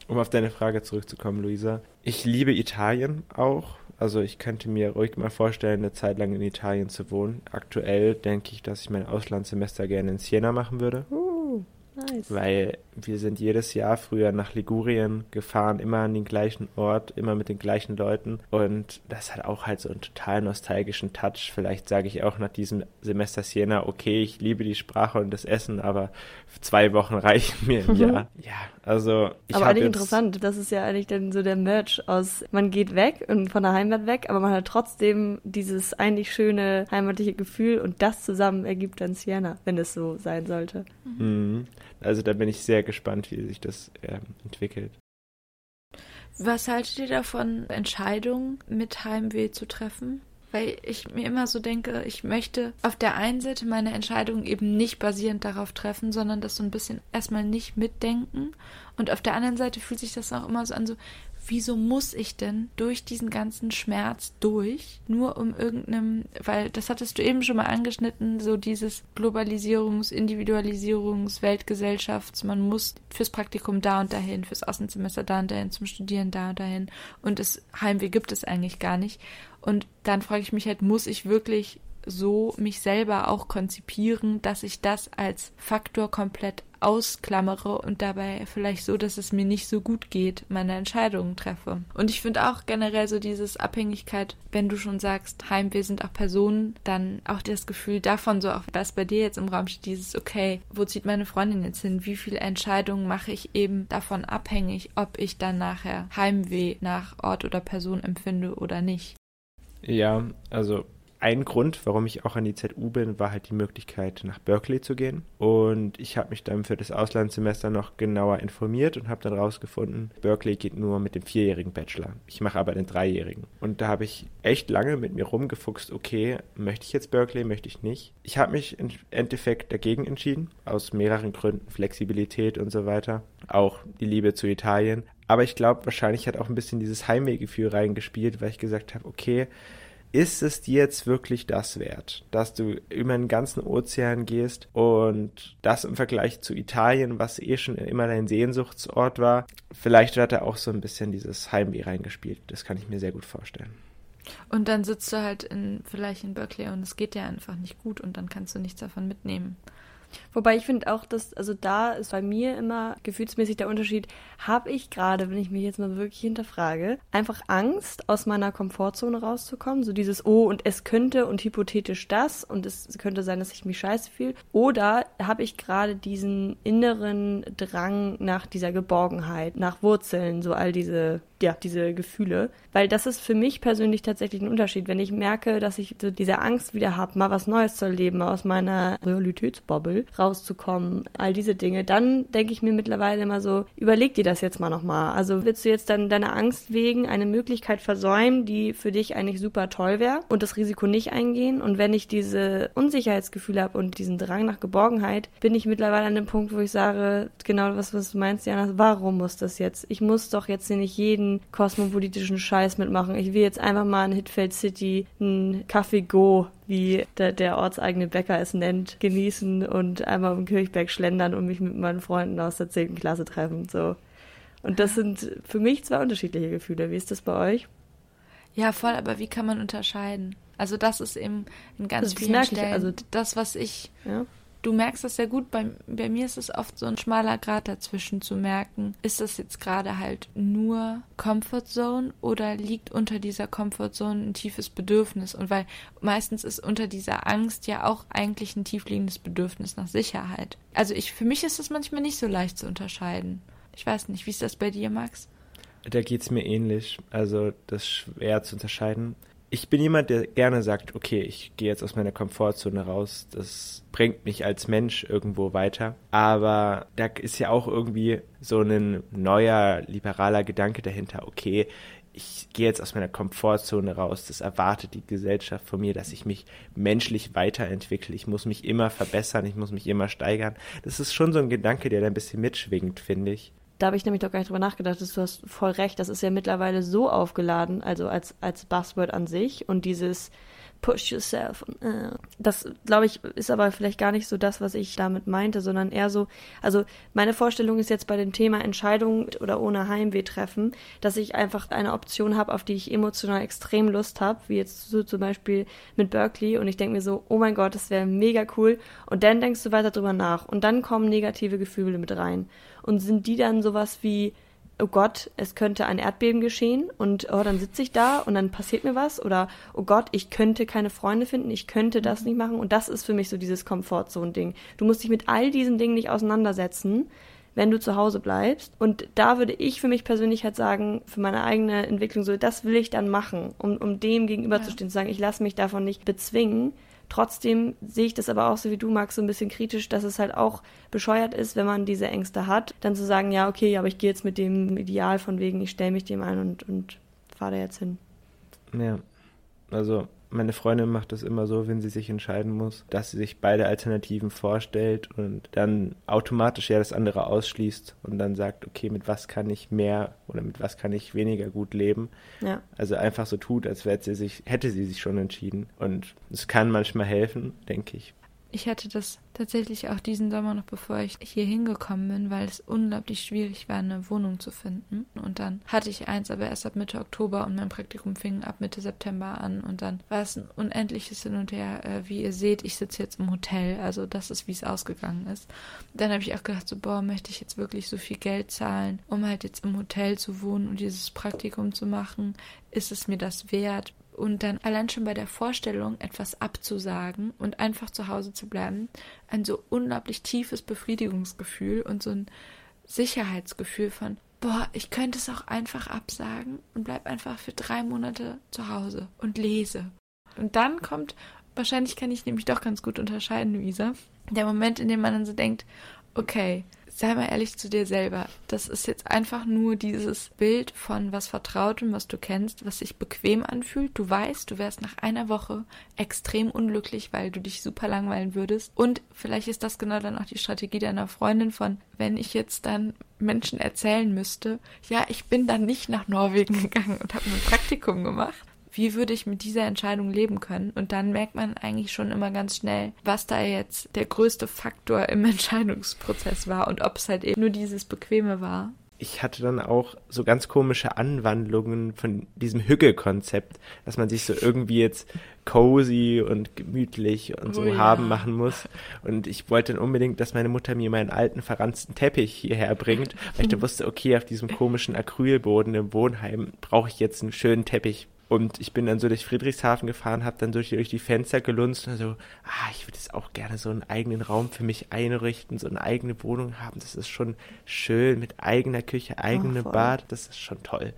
Um auf deine Frage zurückzukommen, Luisa. Ich liebe Italien auch. Also ich könnte mir ruhig mal vorstellen, eine Zeit lang in Italien zu wohnen. Aktuell denke ich, dass ich mein Auslandssemester gerne in Siena machen würde. Uh, nice. Weil wir sind jedes Jahr früher nach Ligurien gefahren, immer an den gleichen Ort, immer mit den gleichen Leuten. Und das hat auch halt so einen total nostalgischen Touch. Vielleicht sage ich auch nach diesem Semester Siena, okay, ich liebe die Sprache und das Essen, aber zwei Wochen reichen mir im Jahr. Ja, also ich aber eigentlich interessant, das ist ja eigentlich dann so der Merch aus, man geht weg und von der Heimat weg, aber man hat trotzdem dieses eigentlich schöne heimatliche Gefühl und das zusammen ergibt dann Siena, wenn es so sein sollte. Mhm. Also da bin ich sehr gespannt, wie sich das ähm, entwickelt. Was haltet ihr davon, Entscheidungen mit Heimweh zu treffen? Weil ich mir immer so denke, ich möchte auf der einen Seite meine Entscheidungen eben nicht basierend darauf treffen, sondern das so ein bisschen erstmal nicht mitdenken. Und auf der anderen Seite fühlt sich das auch immer so an, so, wieso muss ich denn durch diesen ganzen Schmerz durch, nur um irgendeinem, weil das hattest du eben schon mal angeschnitten, so dieses Globalisierungs-, Individualisierungs-, Weltgesellschafts, man muss fürs Praktikum da und dahin, fürs Außensemester da und dahin, zum Studieren da und dahin und das Heimweh gibt es eigentlich gar nicht. Und dann frage ich mich halt, muss ich wirklich so mich selber auch konzipieren, dass ich das als Faktor komplett ausklammere und dabei vielleicht so, dass es mir nicht so gut geht, meine Entscheidungen treffe. Und ich finde auch generell so dieses Abhängigkeit, wenn du schon sagst, Heimweh sind auch Personen, dann auch das Gefühl davon, so auch was bei dir jetzt im Raum steht, dieses, okay, wo zieht meine Freundin jetzt hin? Wie viele Entscheidungen mache ich eben davon abhängig, ob ich dann nachher Heimweh nach Ort oder Person empfinde oder nicht? Ja, also ein Grund, warum ich auch an die ZU bin, war halt die Möglichkeit, nach Berkeley zu gehen. Und ich habe mich dann für das Auslandssemester noch genauer informiert und habe dann rausgefunden, Berkeley geht nur mit dem vierjährigen Bachelor. Ich mache aber den dreijährigen. Und da habe ich echt lange mit mir rumgefuchst, okay, möchte ich jetzt Berkeley, möchte ich nicht. Ich habe mich im Endeffekt dagegen entschieden, aus mehreren Gründen, Flexibilität und so weiter. Auch die Liebe zu Italien. Aber ich glaube, wahrscheinlich hat auch ein bisschen dieses Heimwehgefühl reingespielt, weil ich gesagt habe, okay, ist es dir jetzt wirklich das wert, dass du über den ganzen Ozean gehst und das im Vergleich zu Italien, was eh schon immer dein Sehnsuchtsort war, vielleicht hat er auch so ein bisschen dieses Heimweh reingespielt. Das kann ich mir sehr gut vorstellen. Und dann sitzt du halt in, vielleicht in Berkeley und es geht dir einfach nicht gut und dann kannst du nichts davon mitnehmen. Wobei ich finde auch, dass, also da ist bei mir immer gefühlsmäßig der Unterschied, habe ich gerade, wenn ich mich jetzt mal wirklich hinterfrage, einfach Angst, aus meiner Komfortzone rauszukommen? So dieses, oh, und es könnte und hypothetisch das und es könnte sein, dass ich mich scheiße fühle. Oder habe ich gerade diesen inneren Drang nach dieser Geborgenheit, nach Wurzeln, so all diese, ja, diese Gefühle. Weil das ist für mich persönlich tatsächlich ein Unterschied. Wenn ich merke, dass ich so diese Angst wieder habe, mal was Neues zu erleben, aus meiner Realitätsbubble rauszukommen, all diese Dinge, dann denke ich mir mittlerweile immer so, überleg dir das jetzt mal nochmal. Also willst du jetzt dann deiner Angst wegen eine Möglichkeit versäumen, die für dich eigentlich super toll wäre und das Risiko nicht eingehen? Und wenn ich diese Unsicherheitsgefühle habe und diesen Drang nach Geborgenheit, bin ich mittlerweile an dem Punkt, wo ich sage, genau was, was du meinst, Jana, warum muss das jetzt? Ich muss doch jetzt nicht jeden kosmopolitischen Scheiß mitmachen. Ich will jetzt einfach mal in Hitfeld City ein Café Go wie der, der ortseigene Bäcker es nennt, genießen und einmal um Kirchberg schlendern und mich mit meinen Freunden aus der 10. Klasse treffen. So. Und das sind für mich zwei unterschiedliche Gefühle. Wie ist das bei euch? Ja, voll, aber wie kann man unterscheiden? Also das ist eben in ganz das vielen ich, also- das, was ich Ja. Du merkst das sehr gut. Bei, bei mir ist es oft so ein schmaler Grad dazwischen zu merken, ist das jetzt gerade halt nur Comfort Zone oder liegt unter dieser Comfort Zone ein tiefes Bedürfnis? Und weil meistens ist unter dieser Angst ja auch eigentlich ein tiefliegendes Bedürfnis nach Sicherheit. Also ich, für mich ist das manchmal nicht so leicht zu unterscheiden. Ich weiß nicht, wie ist das bei dir, Max? Da geht es mir ähnlich. Also das ist schwer zu unterscheiden. Ich bin jemand, der gerne sagt, okay, ich gehe jetzt aus meiner Komfortzone raus. Das bringt mich als Mensch irgendwo weiter. Aber da ist ja auch irgendwie so ein neuer liberaler Gedanke dahinter. Okay, ich gehe jetzt aus meiner Komfortzone raus. Das erwartet die Gesellschaft von mir, dass ich mich menschlich weiterentwickle. Ich muss mich immer verbessern, ich muss mich immer steigern. Das ist schon so ein Gedanke, der da ein bisschen mitschwingt, finde ich. Da habe ich nämlich doch gar nicht drüber nachgedacht, dass du hast voll recht. Das ist ja mittlerweile so aufgeladen, also als, als Buzzword an sich und dieses push yourself. Äh. Das, glaube ich, ist aber vielleicht gar nicht so das, was ich damit meinte, sondern eher so, also meine Vorstellung ist jetzt bei dem Thema Entscheidungen oder ohne Heimweh treffen, dass ich einfach eine Option habe, auf die ich emotional extrem Lust habe, wie jetzt so zum Beispiel mit Berkeley und ich denke mir so, oh mein Gott, das wäre mega cool und dann denkst du weiter drüber nach und dann kommen negative Gefühle mit rein und sind die dann sowas wie, oh Gott, es könnte ein Erdbeben geschehen und oh, dann sitze ich da und dann passiert mir was? Oder oh Gott, ich könnte keine Freunde finden, ich könnte das nicht machen. Und das ist für mich so dieses Komfortzone-Ding. Du musst dich mit all diesen Dingen nicht auseinandersetzen, wenn du zu Hause bleibst. Und da würde ich für mich persönlich halt sagen, für meine eigene Entwicklung so, das will ich dann machen, um, um dem gegenüberzustehen, ja. zu sagen, ich lasse mich davon nicht bezwingen, Trotzdem sehe ich das aber auch so wie du, Max, so ein bisschen kritisch, dass es halt auch bescheuert ist, wenn man diese Ängste hat, dann zu sagen, ja, okay, aber ich gehe jetzt mit dem Ideal von wegen, ich stelle mich dem ein und, und fahre da jetzt hin. Ja, also meine Freundin macht das immer so, wenn sie sich entscheiden muss, dass sie sich beide Alternativen vorstellt und dann automatisch ja das andere ausschließt und dann sagt, okay, mit was kann ich mehr oder mit was kann ich weniger gut leben. Ja. Also einfach so tut, als wäre sie sich, hätte sie sich schon entschieden. Und es kann manchmal helfen, denke ich. Ich hatte das tatsächlich auch diesen Sommer noch, bevor ich hier hingekommen bin, weil es unglaublich schwierig war, eine Wohnung zu finden. Und dann hatte ich eins, aber erst ab Mitte Oktober und mein Praktikum fing ab Mitte September an. Und dann war es ein unendliches Hin und Her. Äh, wie ihr seht, ich sitze jetzt im Hotel. Also das ist, wie es ausgegangen ist. Dann habe ich auch gedacht, so, boah, möchte ich jetzt wirklich so viel Geld zahlen, um halt jetzt im Hotel zu wohnen und dieses Praktikum zu machen? Ist es mir das wert? Und dann allein schon bei der Vorstellung, etwas abzusagen und einfach zu Hause zu bleiben, ein so unglaublich tiefes Befriedigungsgefühl und so ein Sicherheitsgefühl von, boah, ich könnte es auch einfach absagen und bleib einfach für drei Monate zu Hause und lese. Und dann kommt, wahrscheinlich kann ich nämlich doch ganz gut unterscheiden, Luisa, der Moment, in dem man dann so denkt, okay, sei mal ehrlich zu dir selber. Das ist jetzt einfach nur dieses Bild von was Vertrautem, was du kennst, was sich bequem anfühlt. Du weißt, du wärst nach einer Woche extrem unglücklich, weil du dich super langweilen würdest. Und vielleicht ist das genau dann auch die Strategie deiner Freundin von, wenn ich jetzt dann Menschen erzählen müsste, ja, ich bin dann nicht nach Norwegen gegangen und habe ein Praktikum gemacht, wie würde ich mit dieser Entscheidung leben können? Und dann merkt man eigentlich schon immer ganz schnell, was da jetzt der größte Faktor im Entscheidungsprozess war und ob es halt eben nur dieses Bequeme war. Ich hatte dann auch so ganz komische Anwandlungen von diesem Hügge-Konzept, dass man sich so irgendwie jetzt cozy und gemütlich und so oh, haben ja. machen muss. Und ich wollte dann unbedingt, dass meine Mutter mir meinen alten verranzten Teppich hierher bringt, weil ich dann wusste, okay, auf diesem komischen Acrylboden im Wohnheim brauche ich jetzt einen schönen Teppich und ich bin dann so durch Friedrichshafen gefahren, habe dann durch, durch die Fenster gelunzt und so, ah, ich würde jetzt auch gerne so einen eigenen Raum für mich einrichten, so eine eigene Wohnung haben. Das ist schon schön mit eigener Küche, eigenem oh, Bad. Das ist schon toll.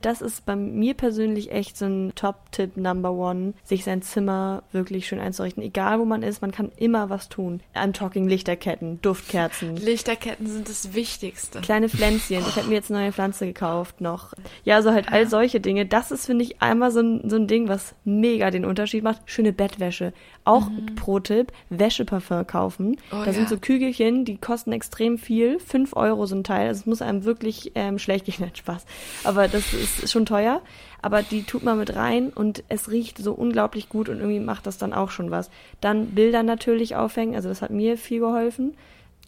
Das ist bei mir persönlich echt so ein Top-Tipp Number One, sich sein Zimmer wirklich schön einzurichten. Egal wo man ist, man kann immer was tun. I'm talking Lichterketten, Duftkerzen. Lichterketten sind das Wichtigste. Kleine Pflänzchen. Ich habe mir jetzt eine neue Pflanze gekauft noch. Ja, so halt all solche Dinge. Das ist, finde ich, einmal so ein, so ein Ding, was mega den Unterschied macht. Schöne Bettwäsche. Auch mhm. Pro-Tipp, Wäscheparfum kaufen. Oh, da ja. sind so Kügelchen, die kosten extrem viel. Fünf Euro so ein Teil. Also es muss einem wirklich ähm, schlecht gehen. Spaß. Aber das ist ist schon teuer, aber die tut man mit rein und es riecht so unglaublich gut und irgendwie macht das dann auch schon was. Dann Bilder natürlich aufhängen, also das hat mir viel geholfen.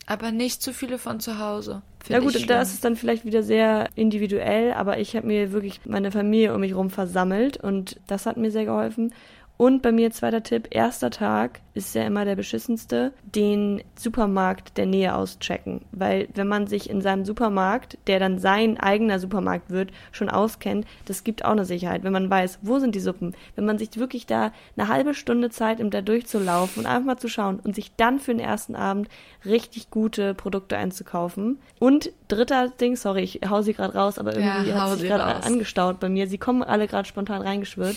Aber nicht zu viele von zu Hause. Na gut, da ist es dann vielleicht wieder sehr individuell, aber ich habe mir wirklich meine Familie um mich herum versammelt und das hat mir sehr geholfen. Und bei mir zweiter Tipp, erster Tag ist ja immer der beschissenste, den Supermarkt der Nähe auschecken. Weil wenn man sich in seinem Supermarkt, der dann sein eigener Supermarkt wird, schon auskennt, das gibt auch eine Sicherheit. Wenn man weiß, wo sind die Suppen, wenn man sich wirklich da eine halbe Stunde Zeit nimmt, da durchzulaufen und einfach mal zu schauen und sich dann für den ersten Abend richtig gute Produkte einzukaufen. Und dritter Ding, sorry, ich hau sie gerade raus, aber irgendwie ja, hat sich gerade angestaut bei mir. Sie kommen alle gerade spontan reingeschwört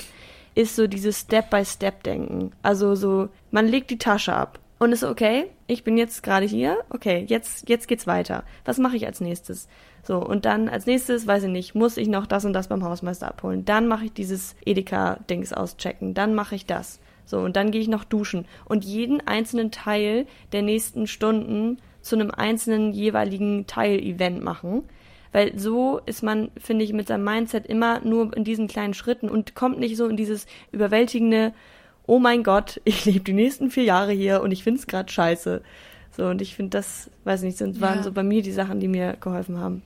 ist so dieses Step-by-Step-Denken. Also so, man legt die Tasche ab und ist okay, ich bin jetzt gerade hier, okay, jetzt, jetzt geht's weiter. Was mache ich als nächstes? So, und dann als nächstes, weiß ich nicht, muss ich noch das und das beim Hausmeister abholen. Dann mache ich dieses Edeka-Dings auschecken. Dann mache ich das. So, und dann gehe ich noch duschen. Und jeden einzelnen Teil der nächsten Stunden zu einem einzelnen jeweiligen Teil-Event machen. Weil so ist man, finde ich, mit seinem Mindset immer nur in diesen kleinen Schritten und kommt nicht so in dieses überwältigende, oh mein Gott, ich lebe die nächsten vier Jahre hier und ich finde es gerade scheiße. So, und ich finde, das, weiß nicht, sind, waren ja. so bei mir die Sachen, die mir geholfen haben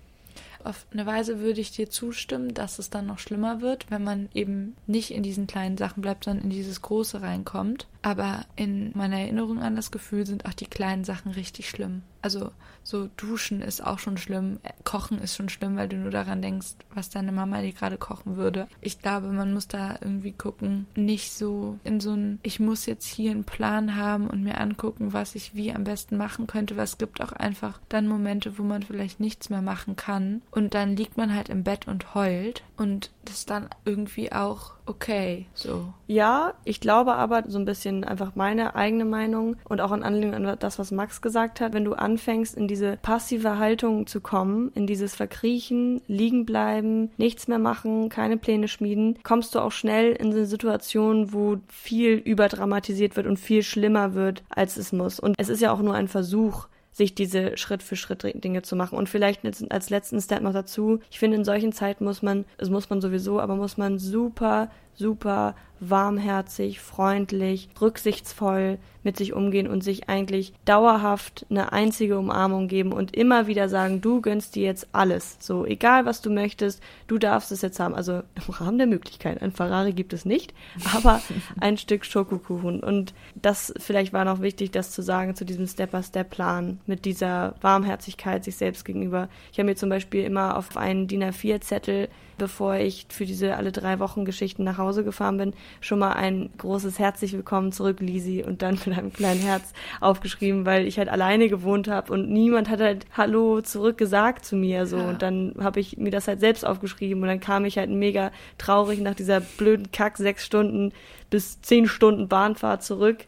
auf eine Weise würde ich dir zustimmen, dass es dann noch schlimmer wird, wenn man eben nicht in diesen kleinen Sachen bleibt, sondern in dieses Große reinkommt. Aber in meiner Erinnerung an das Gefühl sind auch die kleinen Sachen richtig schlimm. Also so duschen ist auch schon schlimm, kochen ist schon schlimm, weil du nur daran denkst, was deine Mama dir gerade kochen würde. Ich glaube, man muss da irgendwie gucken, nicht so in so ein, ich muss jetzt hier einen Plan haben und mir angucken, was ich wie am besten machen könnte, weil es gibt auch einfach dann Momente, wo man vielleicht nichts mehr machen kann und dann liegt man halt im Bett und heult und das dann irgendwie auch okay, so. Ja, ich glaube aber so ein bisschen einfach meine eigene Meinung und auch in Anlehnung an das, was Max gesagt hat, wenn du anfängst, in diese passive Haltung zu kommen, in dieses Verkriechen, liegen bleiben, nichts mehr machen, keine Pläne schmieden, kommst du auch schnell in eine Situation, wo viel überdramatisiert wird und viel schlimmer wird, als es muss. Und es ist ja auch nur ein Versuch, sich diese Schritt für Schritt Dinge zu machen. Und vielleicht als letzten Step noch dazu, ich finde, in solchen Zeiten muss man, es muss man sowieso, aber muss man super, super warmherzig, freundlich, rücksichtsvoll mit sich umgehen und sich eigentlich dauerhaft eine einzige Umarmung geben und immer wieder sagen, du gönnst dir jetzt alles. So, egal was du möchtest, du darfst es jetzt haben. Also im Rahmen der Möglichkeit. Ein Ferrari gibt es nicht, aber ein Stück Schokokuchen. Und das vielleicht war noch wichtig, das zu sagen zu diesem Step-by-Step-Plan mit dieser Warmherzigkeit sich selbst gegenüber. Ich habe mir zum Beispiel immer auf einen DIN A4-Zettel bevor ich für diese alle drei Wochen Geschichten nach Hause gefahren bin, schon mal ein großes herzlich willkommen zurück, Lisi, und dann mit einem kleinen Herz aufgeschrieben, weil ich halt alleine gewohnt habe und niemand hat halt Hallo zurück gesagt zu mir so ja. und dann habe ich mir das halt selbst aufgeschrieben und dann kam ich halt mega traurig nach dieser blöden Kack sechs Stunden bis zehn Stunden Bahnfahrt zurück.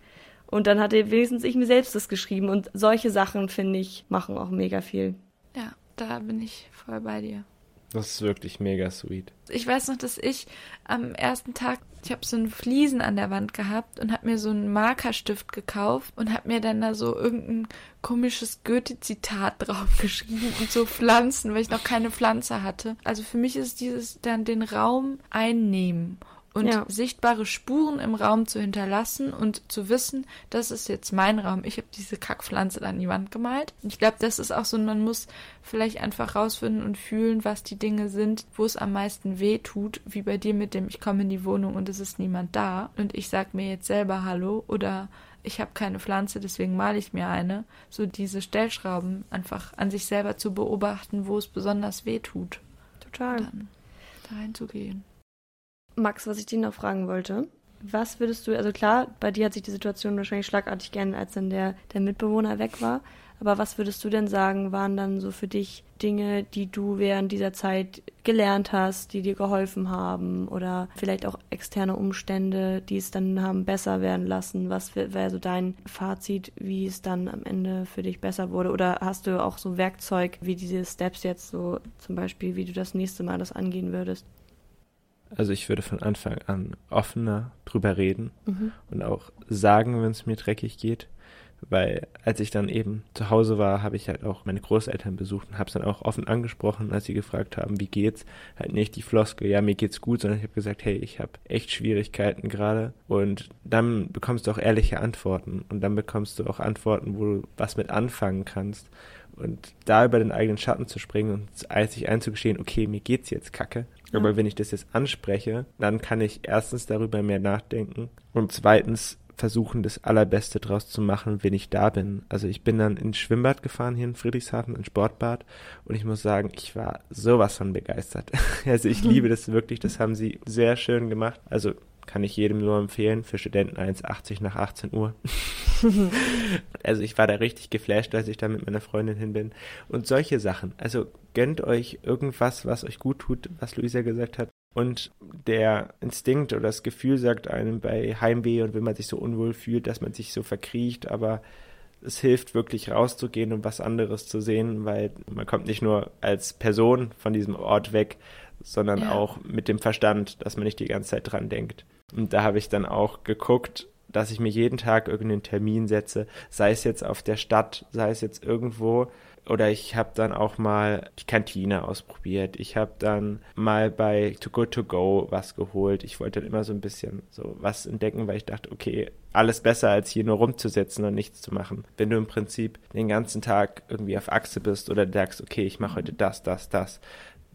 Und dann hatte wenigstens ich mir selbst das geschrieben. Und solche Sachen, finde ich, machen auch mega viel. Ja, da bin ich voll bei dir. Das ist wirklich mega sweet. Ich weiß noch, dass ich am ersten Tag, ich habe so einen Fliesen an der Wand gehabt und habe mir so einen Markerstift gekauft und habe mir dann da so irgendein komisches Goethe-Zitat draufgeschrieben und so Pflanzen, weil ich noch keine Pflanze hatte. Also für mich ist dieses dann den Raum einnehmen und ja. sichtbare Spuren im Raum zu hinterlassen und zu wissen, das ist jetzt mein Raum. Ich habe diese Kackpflanze an die Wand gemalt. Ich glaube, das ist auch so, man muss vielleicht einfach rausfinden und fühlen, was die Dinge sind, wo es am meisten weh tut, wie bei dir mit dem, ich komme in die Wohnung und es ist niemand da und ich sag mir jetzt selber Hallo oder ich habe keine Pflanze, deswegen male ich mir eine. So diese Stellschrauben einfach an sich selber zu beobachten, wo es besonders weh tut. Total. Dann da reinzugehen. Max, was ich dich noch fragen wollte. Was würdest du, also klar, bei dir hat sich die Situation wahrscheinlich schlagartig geändert, als dann der, der Mitbewohner weg war. Aber was würdest du denn sagen, waren dann so für dich Dinge, die du während dieser Zeit gelernt hast, die dir geholfen haben? Oder vielleicht auch externe Umstände, die es dann haben besser werden lassen? Was wäre so dein Fazit, wie es dann am Ende für dich besser wurde? Oder hast du auch so Werkzeug wie diese Steps jetzt so, zum Beispiel, wie du das nächste Mal das angehen würdest? Also ich würde von Anfang an offener drüber reden mhm. und auch sagen, wenn es mir dreckig geht. Weil als ich dann eben zu Hause war, habe ich halt auch meine Großeltern besucht und habe es dann auch offen angesprochen, als sie gefragt haben, wie geht's. Halt nicht die Floskel, ja, mir geht's gut, sondern ich habe gesagt, hey, ich habe echt Schwierigkeiten gerade. Und dann bekommst du auch ehrliche Antworten und dann bekommst du auch Antworten, wo du was mit anfangen kannst. Und da über den eigenen Schatten zu springen und sich einzugestehen, okay, mir geht's jetzt kacke, aber wenn ich das jetzt anspreche, dann kann ich erstens darüber mehr nachdenken und zweitens versuchen, das Allerbeste draus zu machen, wenn ich da bin. Also ich bin dann ins Schwimmbad gefahren hier in Friedrichshafen, ein Sportbad und ich muss sagen, ich war sowas von begeistert. Also ich liebe das wirklich, das haben sie sehr schön gemacht. Also kann ich jedem nur empfehlen, für Studenten 1,80 nach 18 Uhr. also ich war da richtig geflasht, als ich da mit meiner Freundin hin bin. Und solche Sachen. Also gönnt euch irgendwas, was euch gut tut, was Luisa gesagt hat. Und der Instinkt oder das Gefühl sagt einem bei Heimweh und wenn man sich so unwohl fühlt, dass man sich so verkriecht, aber es hilft wirklich rauszugehen und was anderes zu sehen, weil man kommt nicht nur als Person von diesem Ort weg, sondern ja. auch mit dem Verstand, dass man nicht die ganze Zeit dran denkt. Und da habe ich dann auch geguckt, dass ich mir jeden Tag irgendeinen Termin setze, sei es jetzt auf der Stadt, sei es jetzt irgendwo, oder ich habe dann auch mal die Kantine ausprobiert. Ich habe dann mal bei Too Good To Go was geholt. Ich wollte dann immer so ein bisschen so was entdecken, weil ich dachte, okay, alles besser als hier nur rumzusitzen und nichts zu machen. Wenn du im Prinzip den ganzen Tag irgendwie auf Achse bist oder sagst, okay, ich mache heute das, das, das,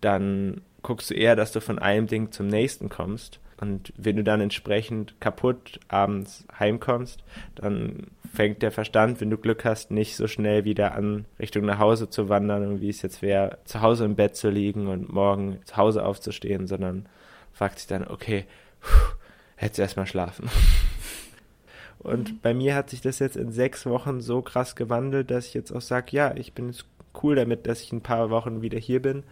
dann guckst du eher, dass du von einem Ding zum nächsten kommst. Und wenn du dann entsprechend kaputt abends heimkommst, dann fängt der Verstand, wenn du Glück hast, nicht so schnell wieder an, Richtung nach Hause zu wandern und wie es jetzt wäre, zu Hause im Bett zu liegen und morgen zu Hause aufzustehen, sondern fragt sich dann, okay, hättest du erstmal schlafen. Und mhm. bei mir hat sich das jetzt in sechs Wochen so krass gewandelt, dass ich jetzt auch sage, ja, ich bin jetzt cool damit, dass ich ein paar Wochen wieder hier bin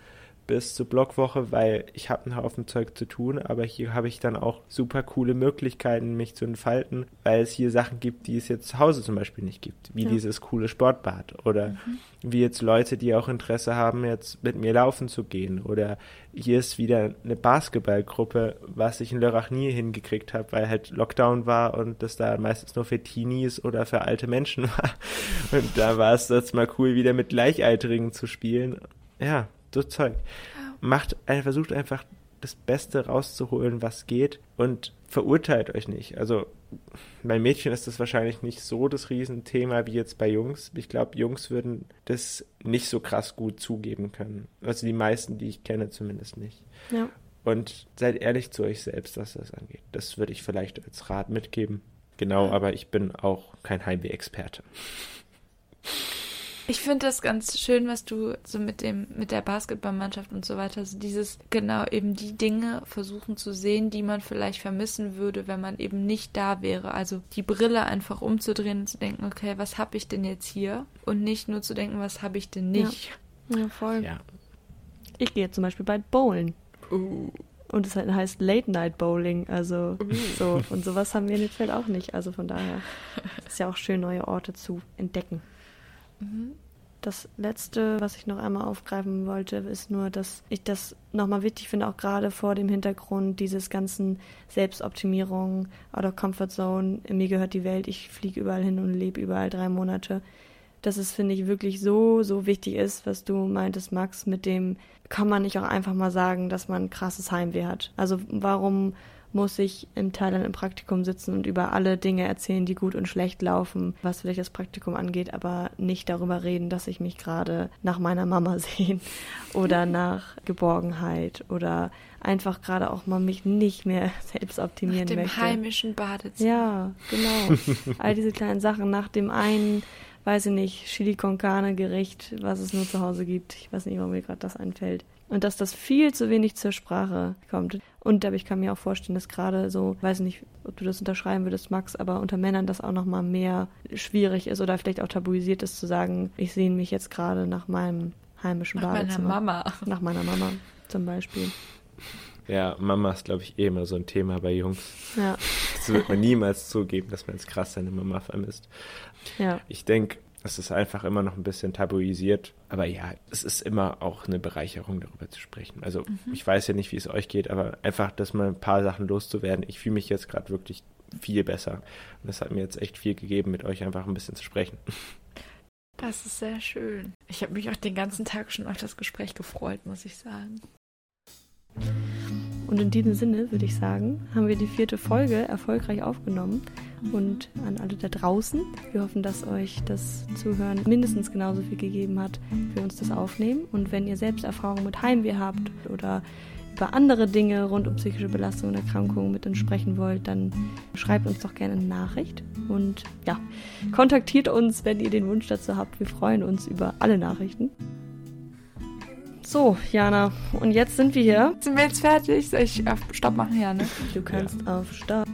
bis zur Blogwoche, weil ich habe einen Haufen Zeug zu tun, aber hier habe ich dann auch super coole Möglichkeiten, mich zu entfalten, weil es hier Sachen gibt, die es jetzt zu Hause zum Beispiel nicht gibt, wie ja. dieses coole Sportbad oder mhm. wie jetzt Leute, die auch Interesse haben, jetzt mit mir laufen zu gehen oder hier ist wieder eine Basketballgruppe, was ich in Lörrach nie hingekriegt habe, weil halt Lockdown war und das da meistens nur für Teenies oder für alte Menschen war. Und da war es jetzt mal cool, wieder mit Gleichaltrigen zu spielen. Ja, so Zeug. Macht, versucht einfach das Beste rauszuholen, was geht und verurteilt euch nicht. Also bei Mädchen ist das wahrscheinlich nicht so das Riesenthema wie jetzt bei Jungs. Ich glaube, Jungs würden das nicht so krass gut zugeben können. Also die meisten, die ich kenne, zumindest nicht. Ja. Und seid ehrlich zu euch selbst, was das angeht. Das würde ich vielleicht als Rat mitgeben. Genau, aber ich bin auch kein Heimweh-Experte. Ich finde das ganz schön, was du so mit dem, mit der Basketballmannschaft und so weiter, so dieses, genau, eben die Dinge versuchen zu sehen, die man vielleicht vermissen würde, wenn man eben nicht da wäre. Also die Brille einfach umzudrehen und zu denken, okay, was habe ich denn jetzt hier? Und nicht nur zu denken, was habe ich denn nicht? Ja, ja voll. Ja. Ich gehe zum Beispiel bald bowlen. Uh. Und es heißt Late Night Bowling, also uh. so. Und sowas haben wir in Feld auch nicht. Also von daher ist ja auch schön, neue Orte zu entdecken. Das letzte, was ich noch einmal aufgreifen wollte, ist nur, dass ich das nochmal wichtig finde, auch gerade vor dem Hintergrund dieses ganzen Selbstoptimierung, of comfort zone, mir gehört die Welt, ich fliege überall hin und lebe überall drei Monate. Dass es, finde ich, wirklich so, so wichtig ist, was du meintest, Max, mit dem kann man nicht auch einfach mal sagen, dass man krasses Heimweh hat. Also warum muss ich im Thailand im Praktikum sitzen und über alle Dinge erzählen, die gut und schlecht laufen, was vielleicht das Praktikum angeht, aber nicht darüber reden, dass ich mich gerade nach meiner Mama sehe oder nach Geborgenheit oder einfach gerade auch mal mich nicht mehr selbst optimieren nach dem möchte. heimischen Badezimmer. Ja, genau. All diese kleinen Sachen nach dem einen weiß ich nicht, Chili con Carne Gericht, was es nur zu Hause gibt. Ich weiß nicht, warum mir gerade das einfällt. Und dass das viel zu wenig zur Sprache kommt. Und aber ich kann mir auch vorstellen, dass gerade so, weiß nicht, ob du das unterschreiben würdest, Max, aber unter Männern das auch nochmal mehr schwierig ist oder vielleicht auch tabuisiert ist zu sagen, ich sehe mich jetzt gerade nach meinem heimischen nach Badezimmer. Nach meiner Mama. Nach meiner Mama zum Beispiel. Ja, Mama ist, glaube ich, eh immer so ein Thema bei Jungs. Ja. Das wird man niemals zugeben, dass man jetzt krass seine Mama vermisst. Ja. Ich denke, es ist einfach immer noch ein bisschen tabuisiert. Aber ja, es ist immer auch eine Bereicherung, darüber zu sprechen. Also mhm. ich weiß ja nicht, wie es euch geht, aber einfach, dass mal ein paar Sachen loszuwerden. Ich fühle mich jetzt gerade wirklich viel besser. Und das hat mir jetzt echt viel gegeben, mit euch einfach ein bisschen zu sprechen. Das ist sehr schön. Ich habe mich auch den ganzen Tag schon auf das Gespräch gefreut, muss ich sagen. Und in diesem Sinne würde ich sagen, haben wir die vierte Folge erfolgreich aufgenommen. Und an alle da draußen, wir hoffen, dass euch das Zuhören mindestens genauso viel gegeben hat, für uns das Aufnehmen. Und wenn ihr selbst Erfahrungen mit Heimweh habt oder über andere Dinge rund um psychische Belastung und Erkrankungen mit uns sprechen wollt, dann schreibt uns doch gerne eine Nachricht. Und ja, kontaktiert uns, wenn ihr den Wunsch dazu habt. Wir freuen uns über alle Nachrichten. So, Jana, und jetzt sind wir hier. Sind wir jetzt fertig? Soll ich auf Stopp machen? Ja, ne? Du kannst ja. auf Stopp.